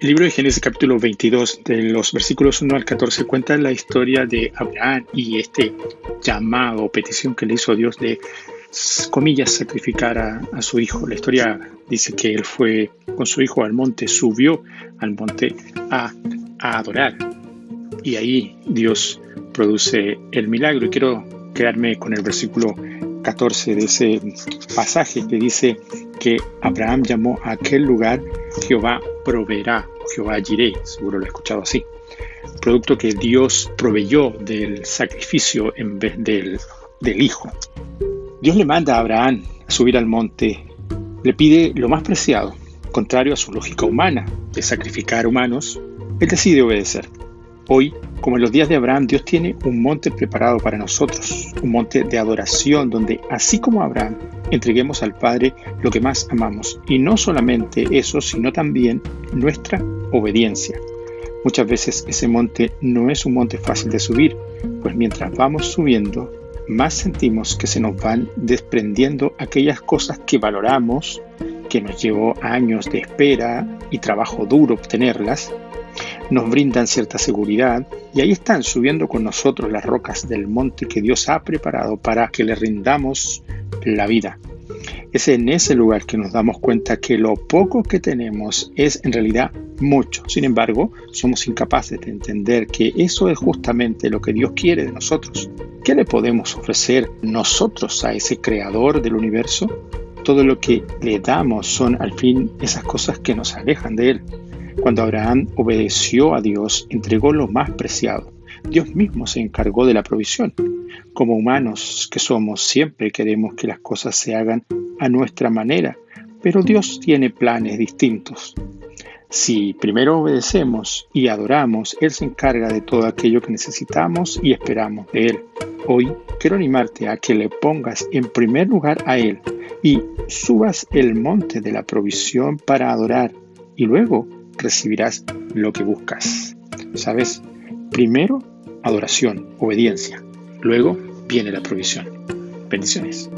El libro de Génesis capítulo 22, de los versículos 1 al 14, cuenta la historia de Abraham y este llamado petición que le hizo Dios de, comillas, sacrificar a, su hijo. La historia dice que él fue con su hijo al monte, subió al monte a, a adorar. Y ahí Dios produce el milagro. Y quiero quedarme con el versículo 14 de ese pasaje que dice que Abraham llamó a aquel lugar Jehová proveerá, Jehová Jireh, seguro lo he escuchado así. Producto que Dios proveyó del sacrificio en vez del, del hijo. Dios le manda a Abraham a subir al monte, le pide lo más preciado, contrario a su lógica humana de sacrificar humanos, él decide obedecer. Hoy como en los días de Abraham, Dios tiene un monte preparado para nosotros, un monte de adoración donde, así como Abraham, entreguemos al Padre lo que más amamos. Y no solamente eso, sino también nuestra obediencia. Muchas veces ese monte no es un monte fácil de subir, pues mientras vamos subiendo, más sentimos que se nos van desprendiendo aquellas cosas que valoramos, que nos llevó años de espera y trabajo duro obtenerlas, nos brindan cierta seguridad y ahí están subiendo con nosotros las rocas del monte que Dios ha preparado para que le rindamos la vida. Es en ese lugar que nos damos cuenta que lo poco que tenemos es en realidad mucho. Sin embargo, somos incapaces de entender que eso es justamente lo que Dios quiere de nosotros. ¿Qué le podemos ofrecer nosotros a ese creador del universo? Todo lo que le damos son al fin esas cosas que nos alejan de Él. Cuando Abraham obedeció a Dios, entregó lo más preciado. Dios mismo se encargó de la provisión. Como humanos que somos, siempre queremos que las cosas se hagan a nuestra manera, pero Dios tiene planes distintos. Si primero obedecemos y adoramos, Él se encarga de todo aquello que necesitamos y esperamos de Él. Hoy quiero animarte a que le pongas en primer lugar a Él y subas el monte de la provisión para adorar y luego recibirás lo que buscas. ¿Sabes? Primero, adoración, obediencia. Luego viene la provisión. Bendiciones.